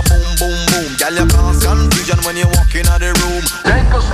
boom boom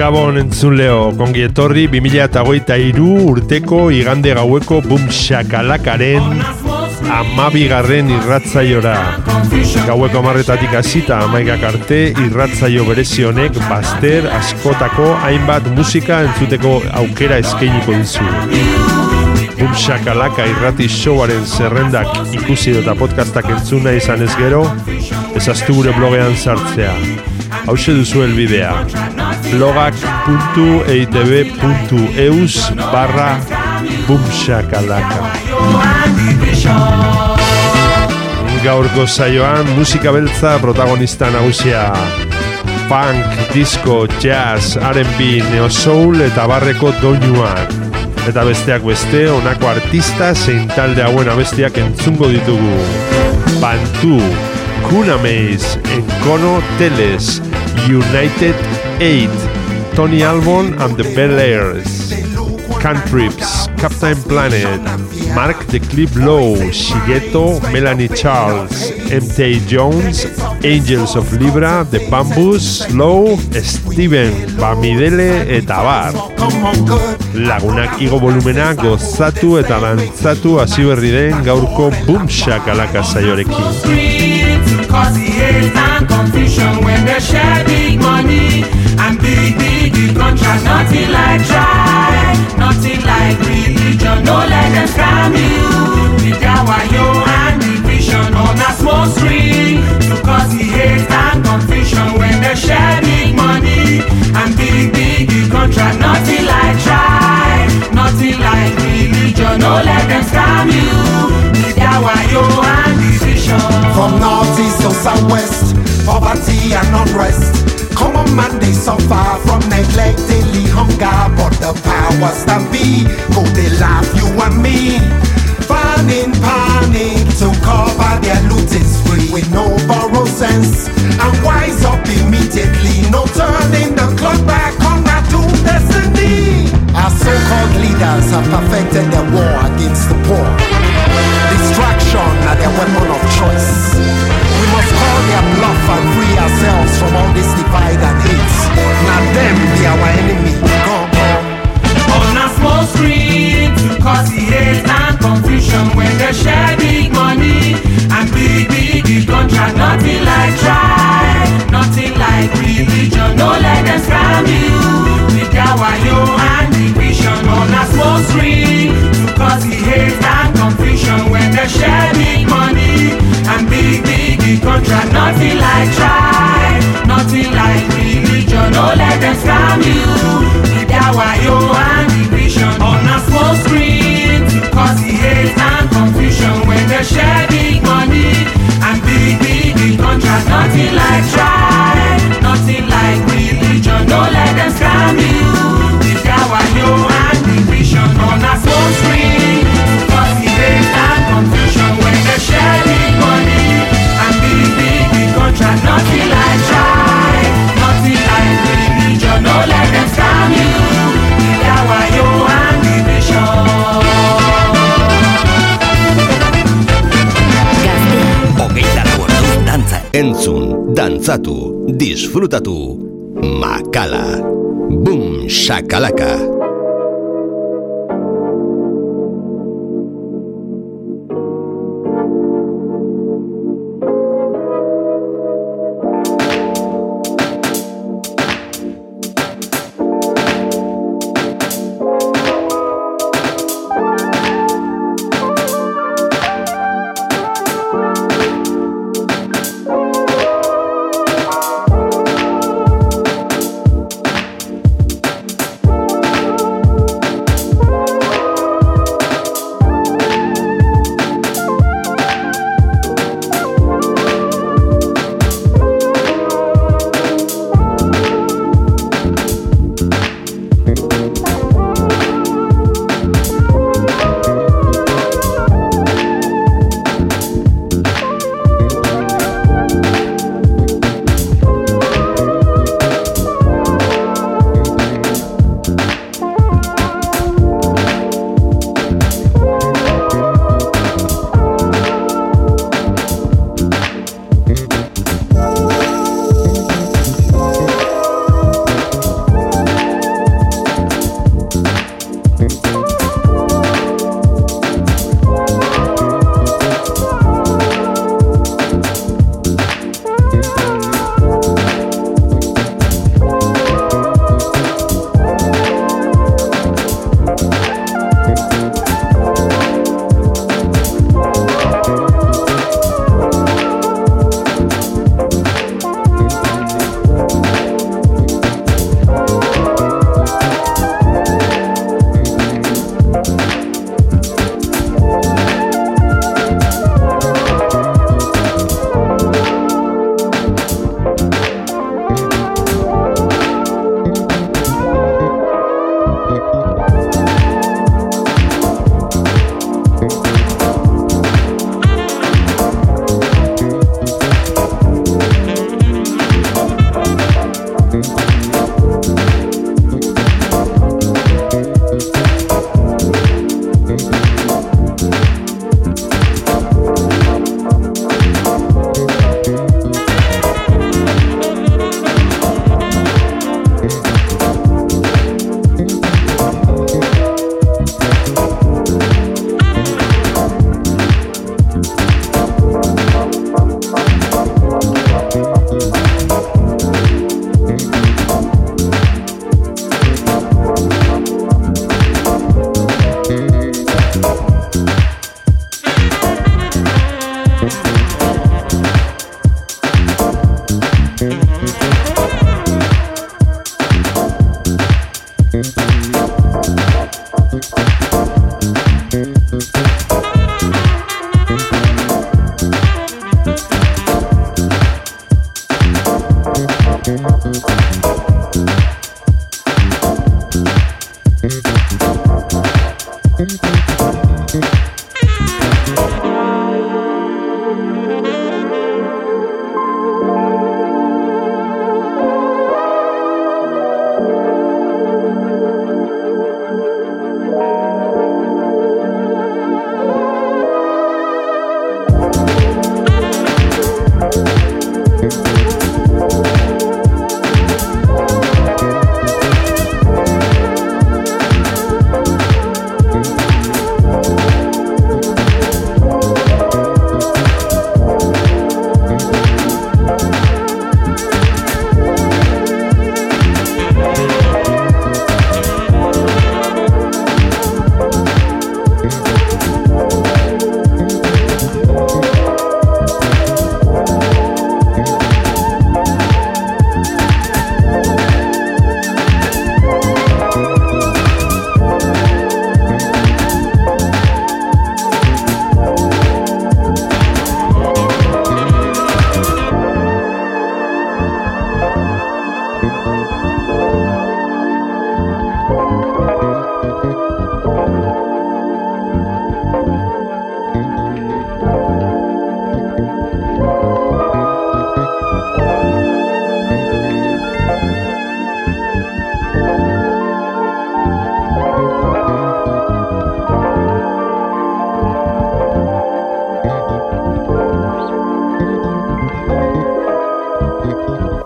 Gabon entzuleo, kongi etorri 2008 urteko igande gaueko bum shakalakaren amabigarren irratzaiora. Gaueko amarretatik hasita amaikak arte irratzaio berezionek baster askotako hainbat musika entzuteko aukera eskainiko dizu. Bum shakalaka irrati showaren zerrendak ikusi eta podcastak entzuna izan ez gero, ezaztu gure blogean sartzea. Hauxe duzu elbidea blogak.eitb.eus barra bumshakalaka Gaurko saioan musika beltza protagonista nagusia. Punk, disco, jazz, R&B, neo soul eta barreko doinuak Eta besteak beste, honako artista zein talde hauen abestiak entzungo ditugu. Bantu, Kunamaze, Enkono Teles, United 8, Tony Albon and the Bel Airs, Cantrips, Captain Planet, Mark the Clip Low, Shigeto, Melanie Charles, MT Jones, Angels of Libra, The Bambus, Low, Steven, Bamidele eta bar. Lagunak igo volumena gozatu eta dantzatu hasi berri den gaurko boomshak alaka saiorekin. Cause he hates and confusion when they share big money and big, big, big contract. Nothing like try, nothing like religion. No let them scam you with their wayo and division on a small screen. Because he hates and confusion when they share big money and big, big, big contract. Nothing like try, nothing like religion. No let them scam you with their wayo and division. From north, east to southwest, poverty and unrest. Common man they suffer from neglect, daily hunger, but the powers that be go they laugh you and me. Fan in panic to cover their loot is free with no borrow sense and wise up immediately. No turning the clock back on that doom destiny. Our so-called leaders have perfected their war against the poor. Distraction are their weapon of choice. We must call their bluff and free ourselves from all this divide and hate. Now them be our enemy. Go, go. on a small screen to cause the hate and confusion when they share big money and big big big share big money and big big contract nothing like try. Nothing like religion. No let them scam you. With their wayo and division on a small screen to cause the hate and confusion. When they share big money and big big contract nothing like try. Nothing like religion. No let them scam you entzun, dantzatu, disfrutatu. Makala. Boom shakalaka.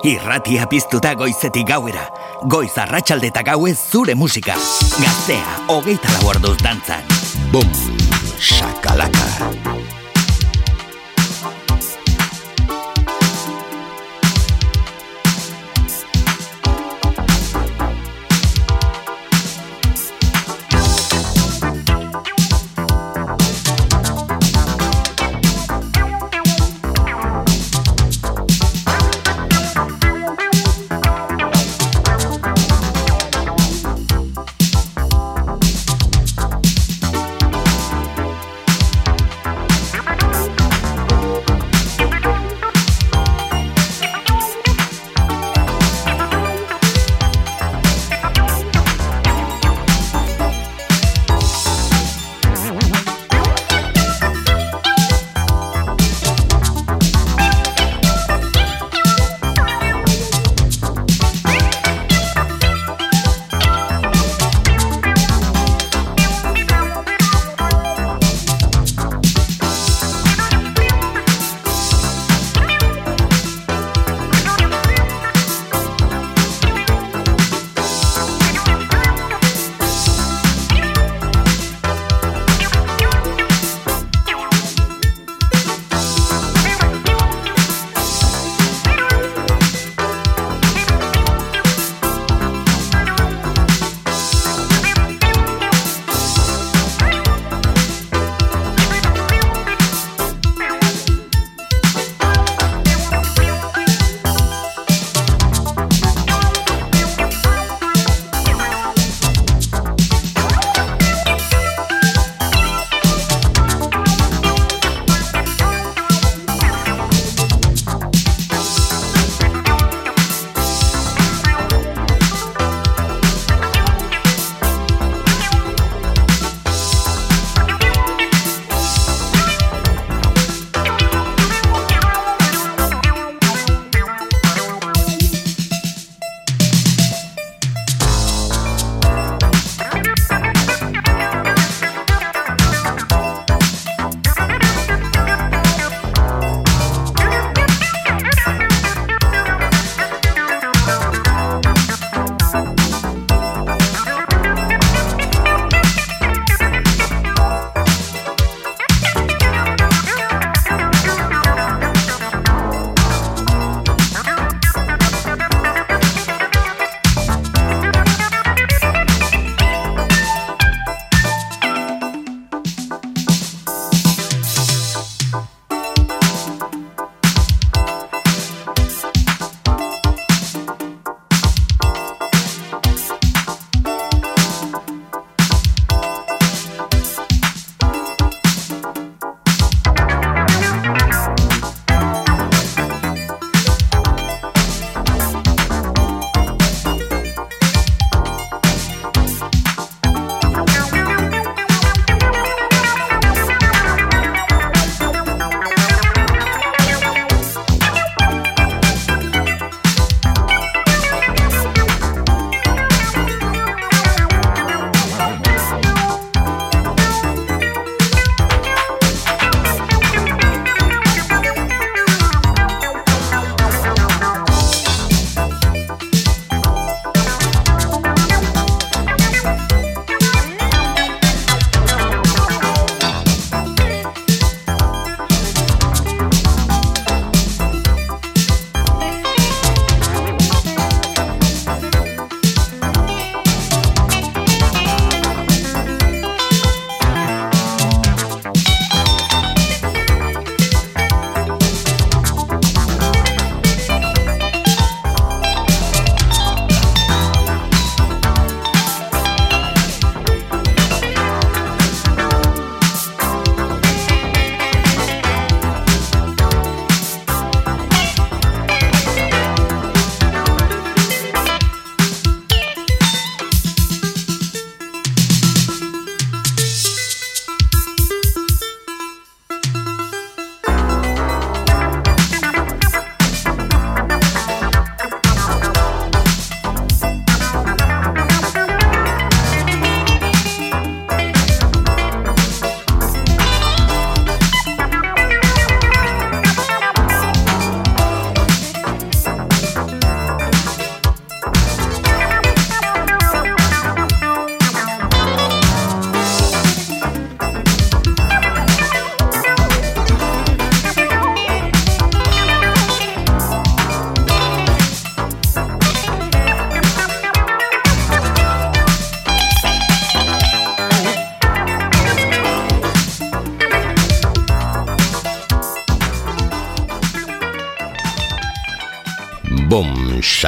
Irratia piztuta goizetik gauera. Goiz arratsalde eta gauez zure musika. Gaztea, hogeita laborduz dantzan. Bum, shakalaka.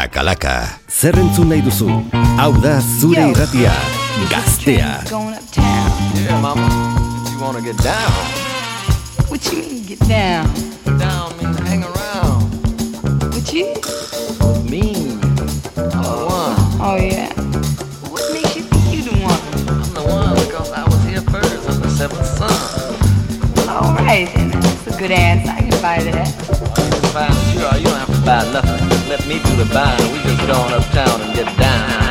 Bum, shakalaka. Zer entzun nahi duzu? Hau da zure irratia. Gaztea. Yeah, mama. If you wanna get down. What you mean get down? Down means hang around. What you? Me. I'm the one. Oh yeah. What makes you think you the one? I'm the one because I was here first. I'm the seventh son. All right, then that's a good answer. I can buy that. You can buy sure. You don't have to buy nothing. Let me do the buying. We just on uptown and get down.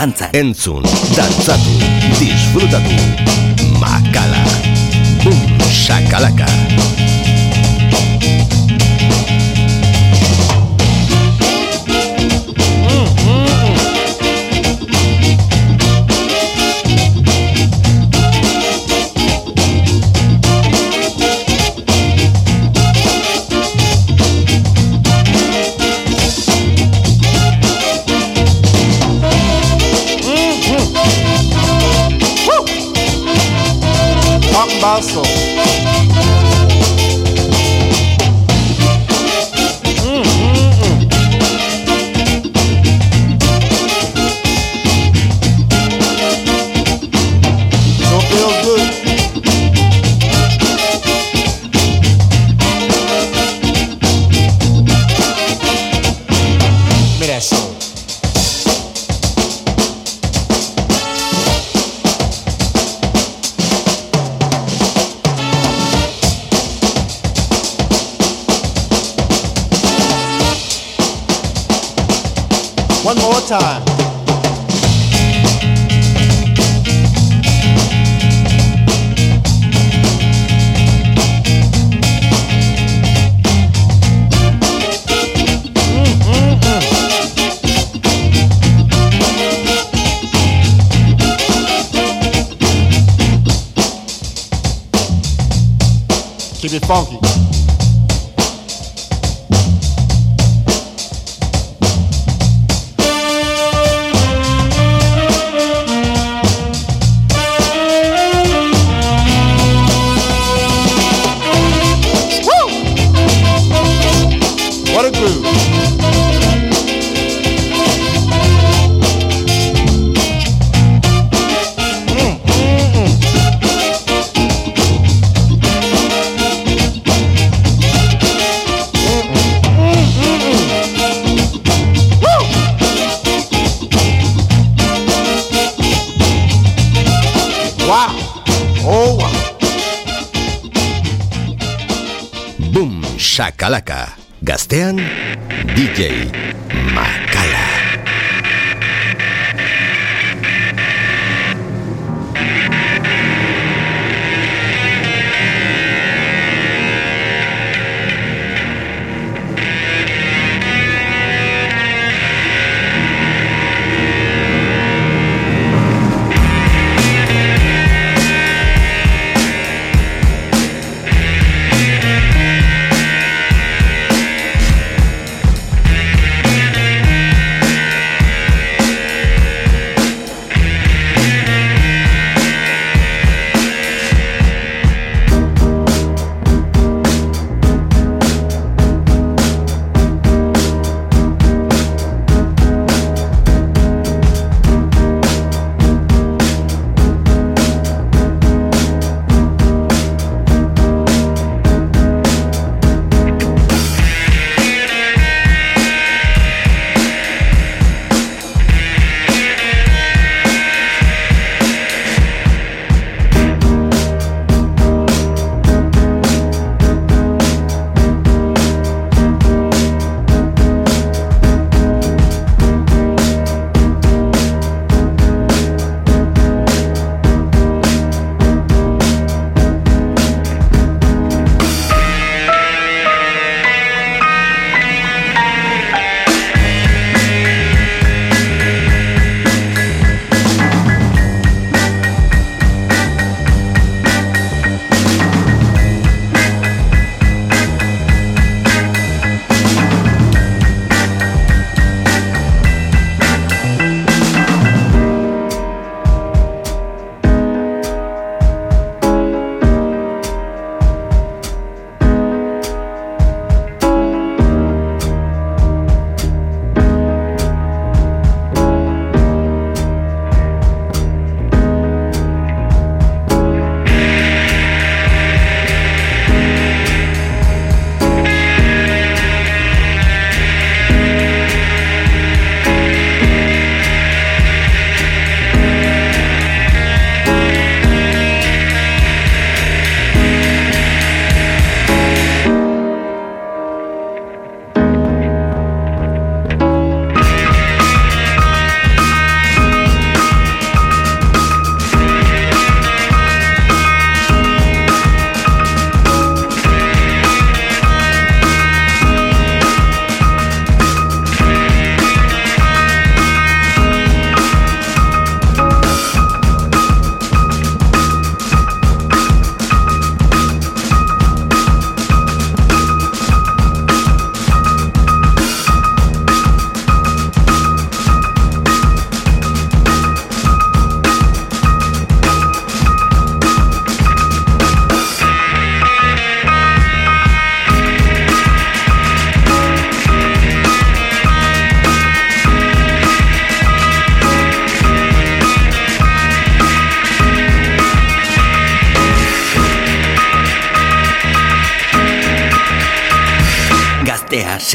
dantza entzun, dantzatu, disfrutatu, makala, bum, sakalaka. Bum, sakalaka.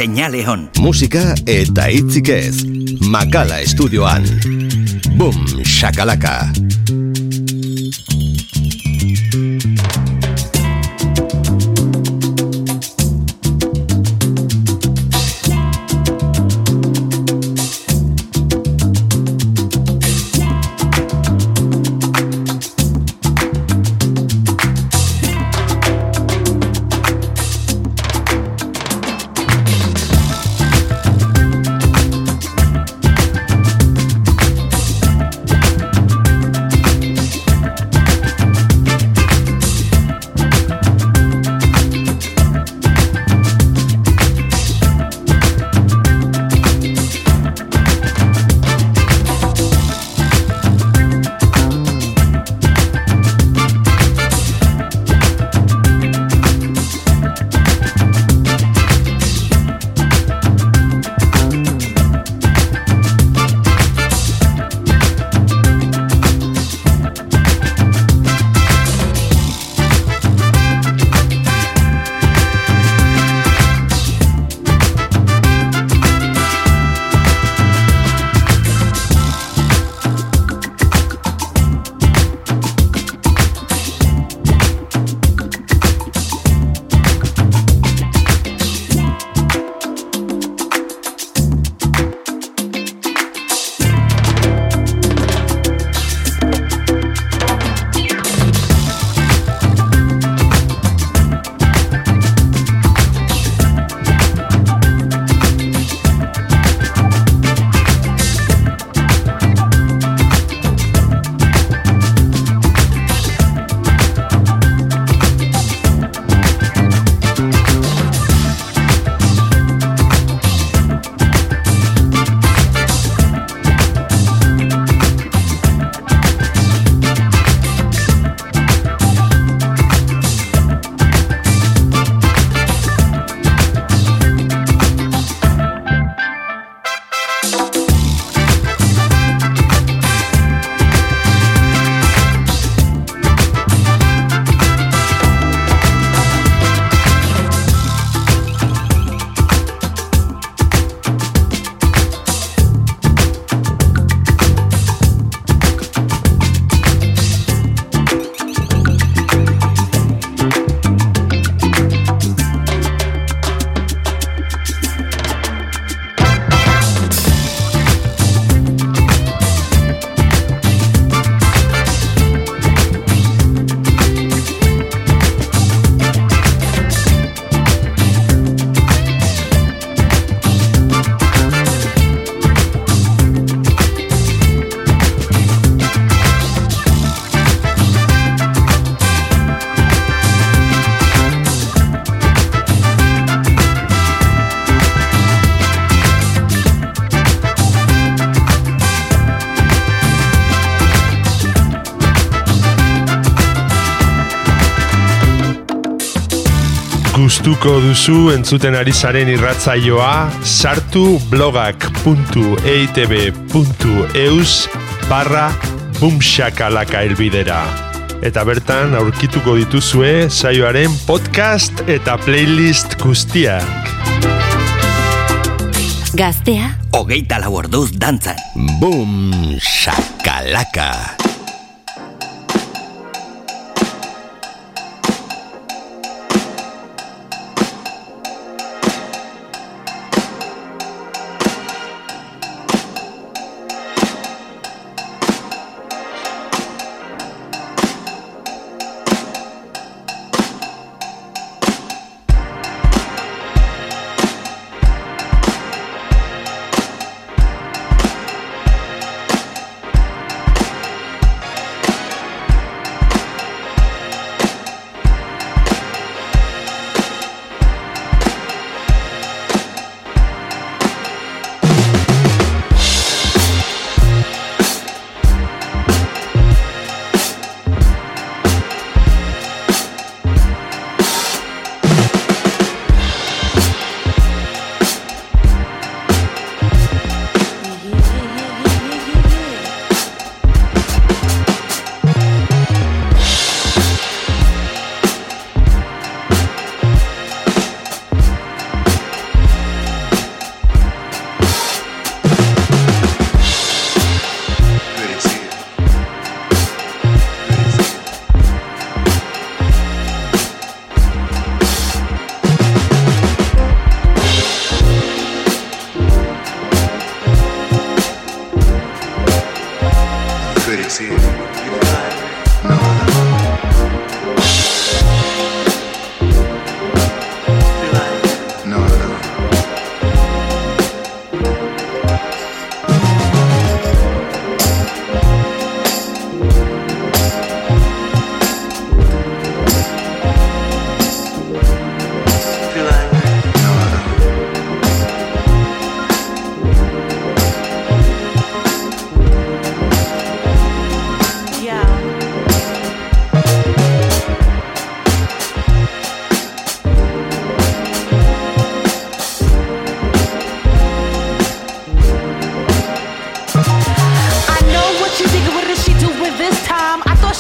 Señale on. Musika eta hitzik ez. Makala estudioan. Boom, shakalaka. Gustuko duzu entzuten ari zaren irratzaioa sartu blogak.eitb.eus barra bumxakalaka elbidera. Eta bertan aurkituko dituzue saioaren podcast eta playlist guztiak. Gaztea, Hogeita lau orduz dantzan. Boom shakalaka.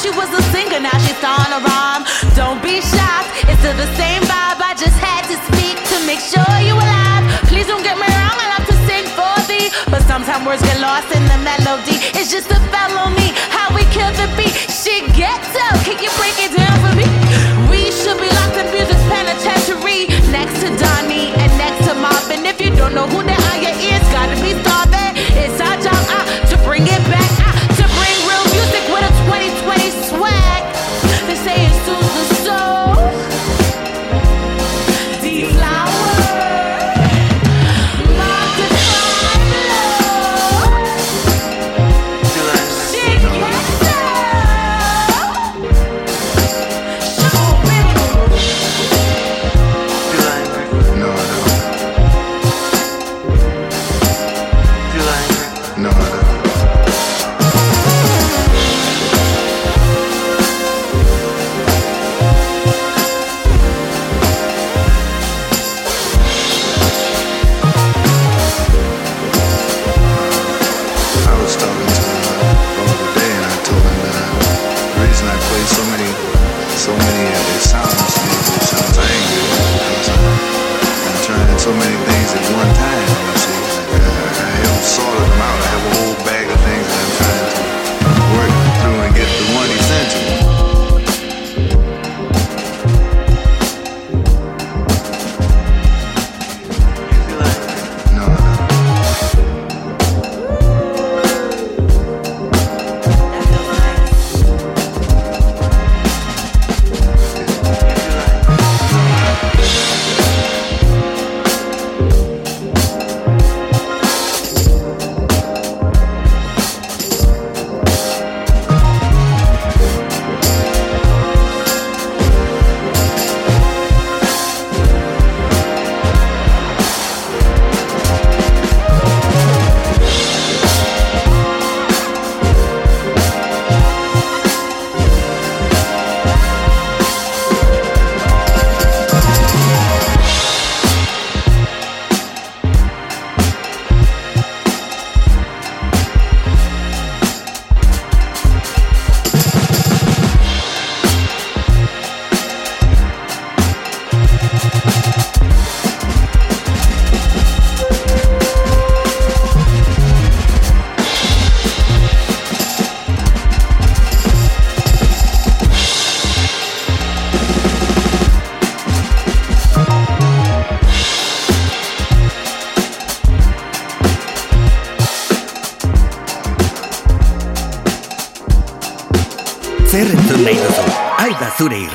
She was a singer. Now she's on a rhyme. Don't be shocked. It's still the same vibe. I just had to speak to make sure you alive. Please don't get me wrong. I love to sing for thee, but sometimes words get lost in the melody. It's just a felony how we kill the beat. She gets up. Can you break it down for me? We should be locked in music's penitentiary next to Donnie and next to Marvin. If you don't know who they are, your ears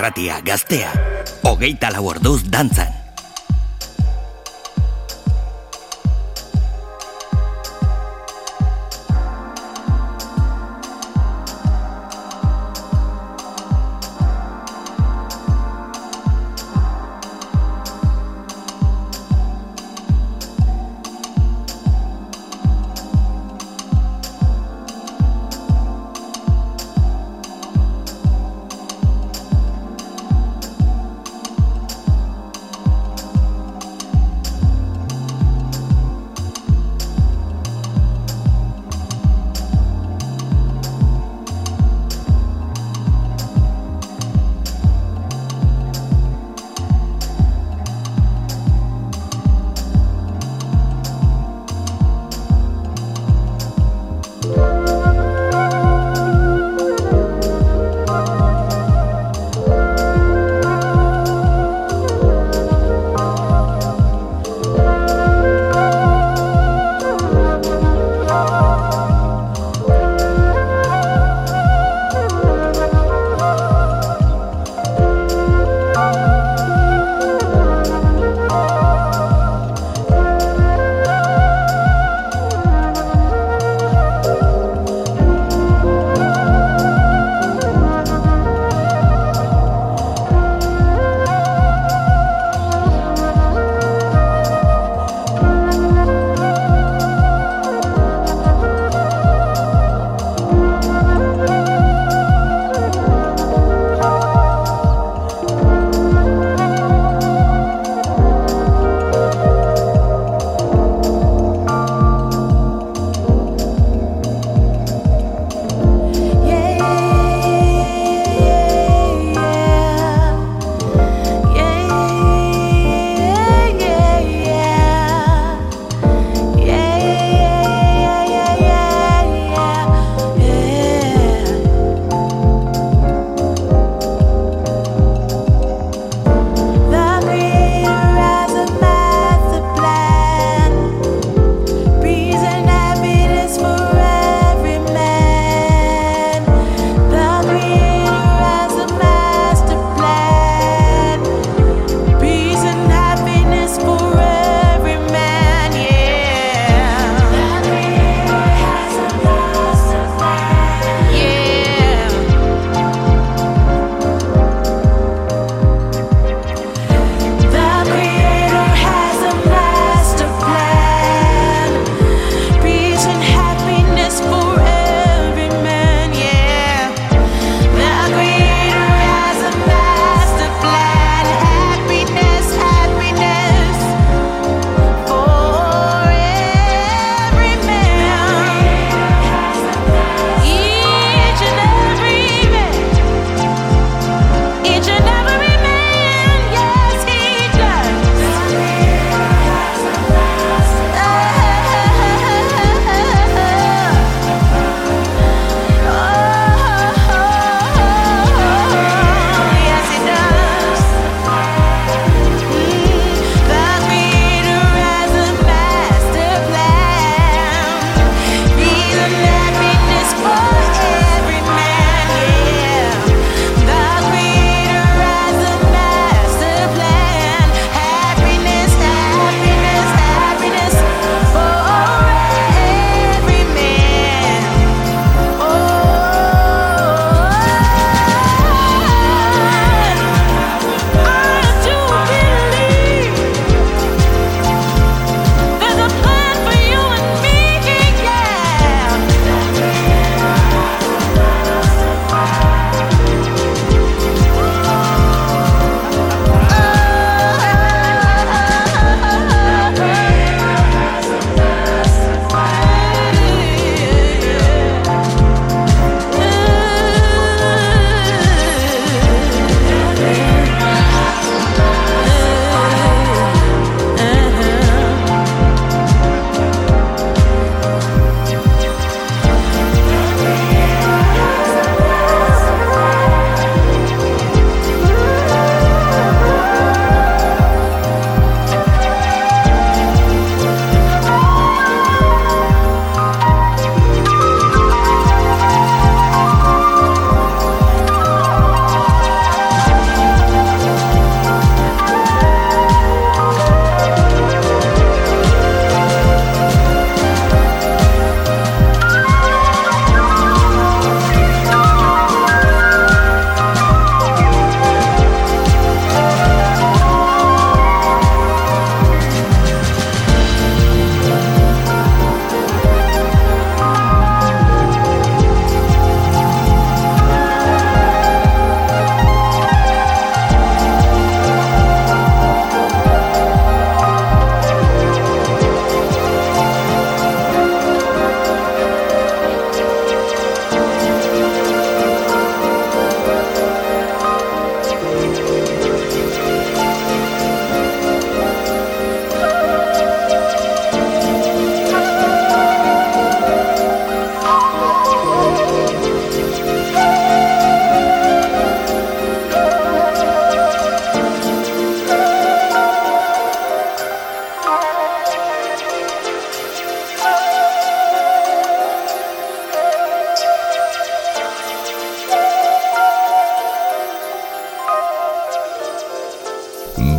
irratia gaztea. Hogeita lau orduz dantzan.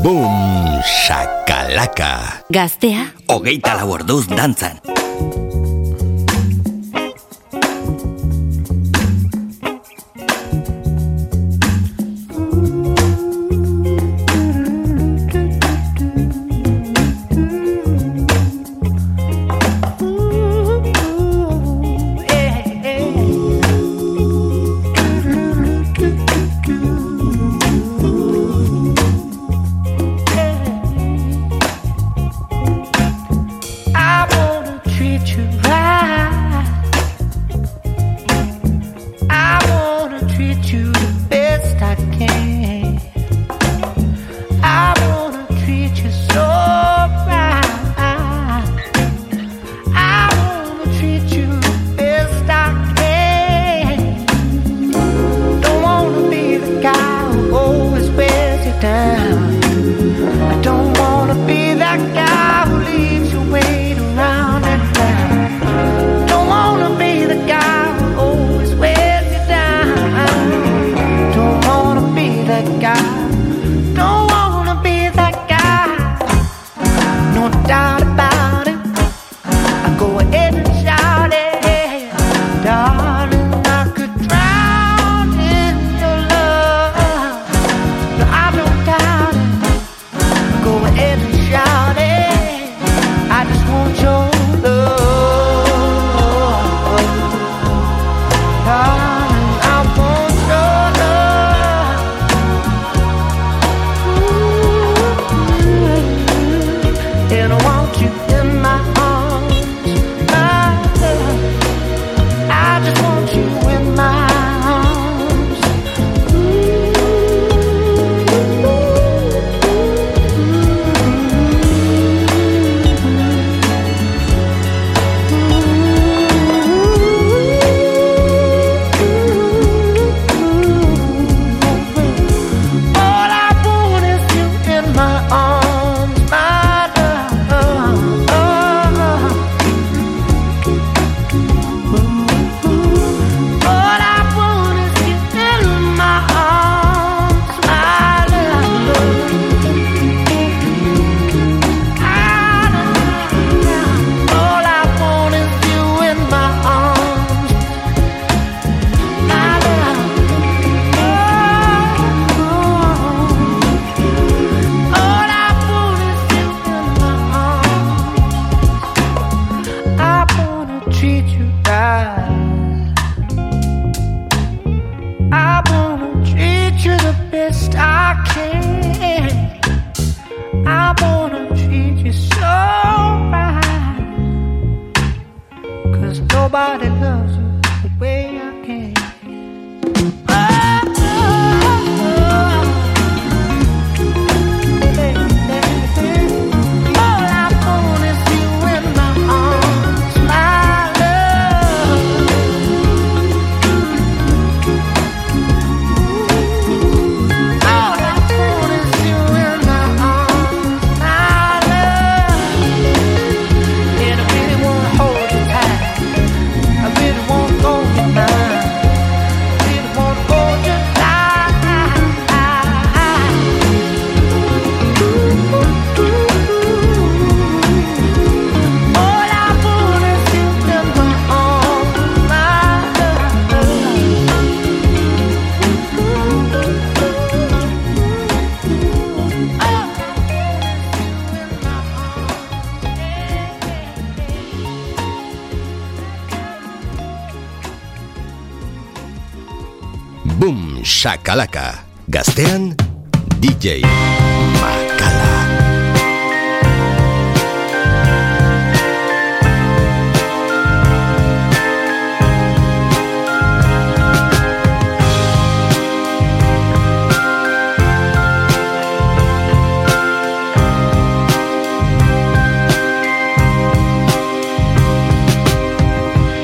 Bum, shakalaka. Gaztea. Ogeita lau orduz dantzan. in a DJ Makala.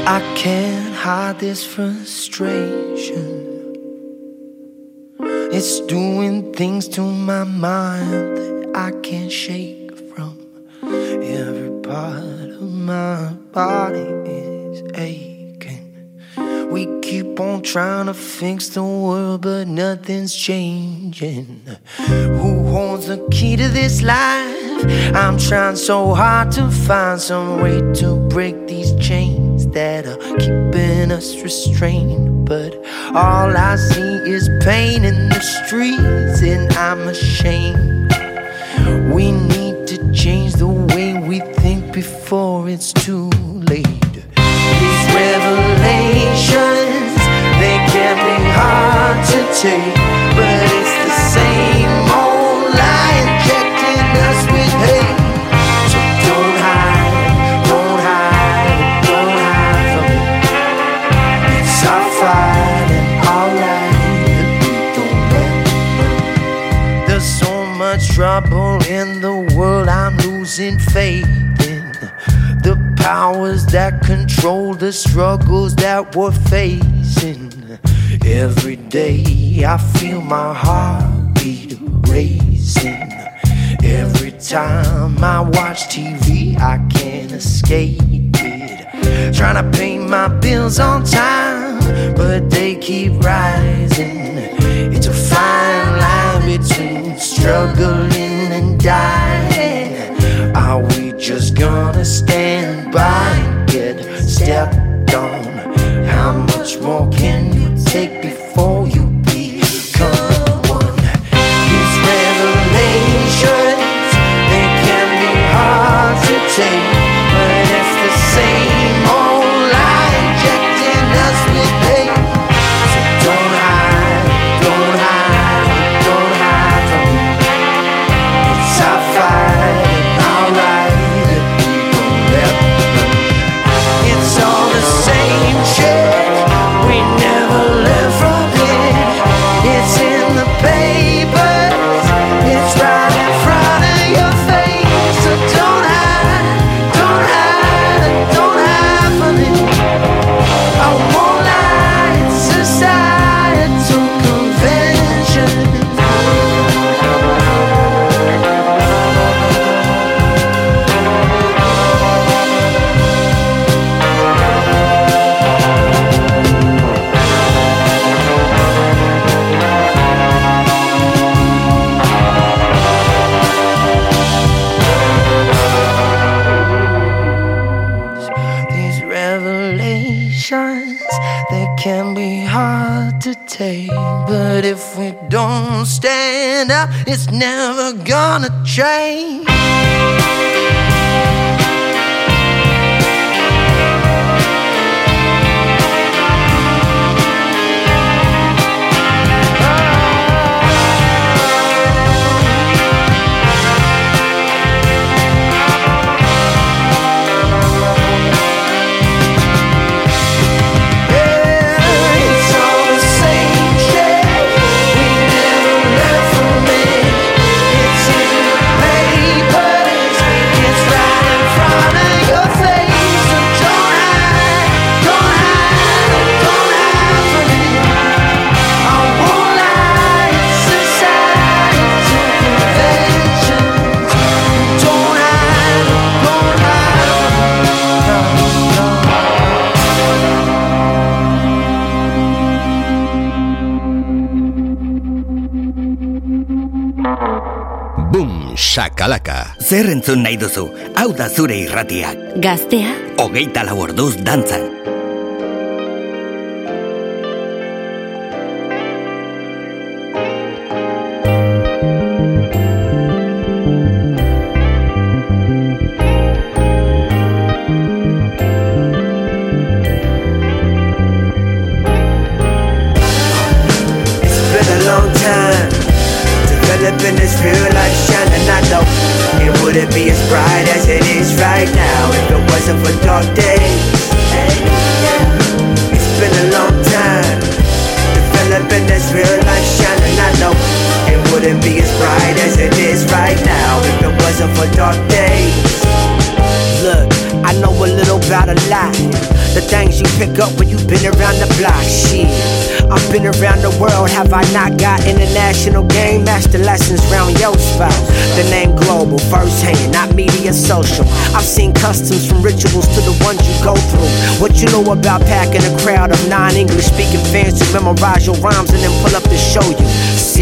I can't hide this frustration. It's doing things to my mind that I can't shake from. Every part of my body is aching. We keep on trying to fix the world, but nothing's changing. Who holds the key to this life? I'm trying so hard to find some way to break these chains that are keeping us restrained, but all I see is pain in the streets, and I'm ashamed. We need to change the way we think before it's too late. These revelations, they can be hard to take, the struggles that we're facing. Every day I feel my heartbeat racing. Every time I watch TV, I can't escape it. Trying to pay my bills on time, but they keep rising. It's a fine line between struggling and dying. Are we just gonna stand by stepped on? How much more can up, it's never gonna change. Shakalaka. Zer entzun nahi duzu? Hau da zure irratiak. Gaztea, Hogeita lau orduz dantzan. Wouldn't be as bright as it is right now if it wasn't for dark days. I got international game master lessons round your spot? The name global, first hand, not media social. I've seen customs from rituals to the ones you go through. What you know about packing a crowd of non-English speaking fans to memorize your rhymes and then pull up to show you.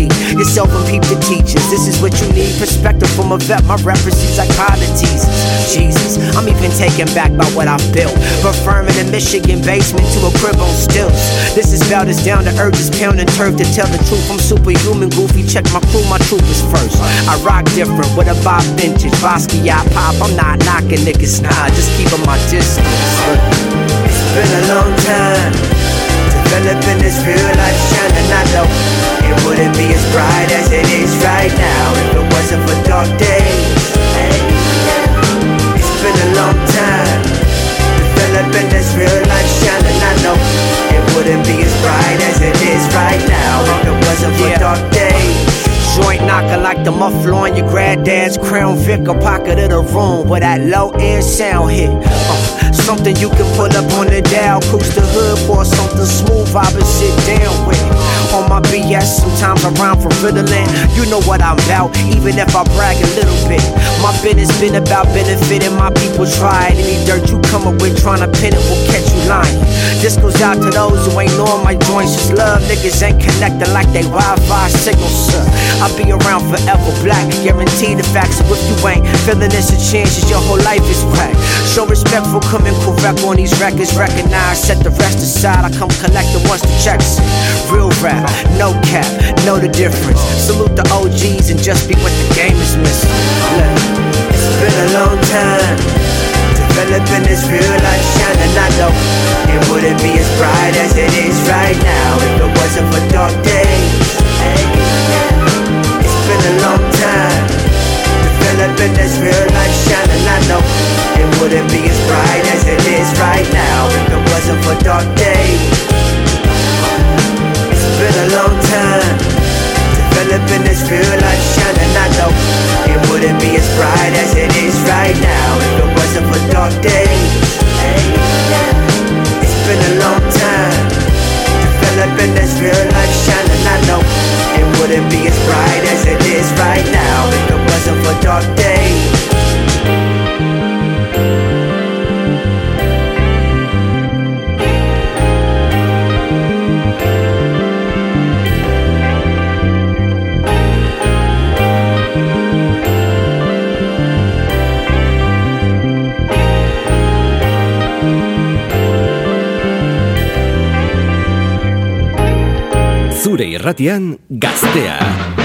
Yourself and peep the teachers. This is what you need. Perspective from a vet. My references like qualities. Jesus, I'm even taken back by what I've built. But firm in a Michigan basement to a crib on stilts. This is about as down to earth as pounding turf to tell the truth. I'm superhuman, goofy. Check my crew, my troopers first. I rock different with a Bob vintage. Basquiat pop. I'm not knocking niggas, nah. Just keeping my distance. It's been a long time. Developing this real life shining. I wouldn't be as bright as it is right now if it wasn't for dark days. Hey, it's been a long time. Developing this real life shining. I know it wouldn't be as bright as it is right now if it wasn't for dark days. Joint knocker like the muffler on your granddad's crown Vic, a pocket of the room where that low end sound hit. Uh, something you can pull up on the dial, cruise the hood for something smooth, vibe and sit down with. On my BS, sometimes I rhyme for riddling. You know what I'm about, even if I brag a little bit. My business been about benefiting my people. Try it. Any dirt you come up with trying to pin it will catch you lying. This goes out to those who ain't knowing my joints. Just love niggas ain't connecting like they Wi-Fi signals, sir. I'll be around forever black. Guarantee the facts. If you ain't feeling this, a chance your whole life is whack. Show respect for coming correct on these records. Recognize, set the rest aside. I come collecting once the checks. in. Real rap, no cap, know the difference. Salute the OGs and just be what the game is missing. Look, it's been a long time. Developing this real life shining. I know it wouldn't be as bright as it is right now if it wasn't for dark days. It's been a long time. Developing this real life shining. I know it wouldn't be as bright as it is right now if it wasn't for dark days. It's been a long time. Developing this real life shining. I know it wouldn't be as bright as it is right now If it wasn't for dark days It's been a long time. Developing this real life shining. I know it wouldn't be as bright as it is right now If it wasn't for dark days irratian gaztea.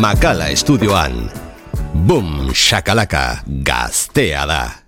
Makala estudioan. Boom, shakalaka, gaztea da.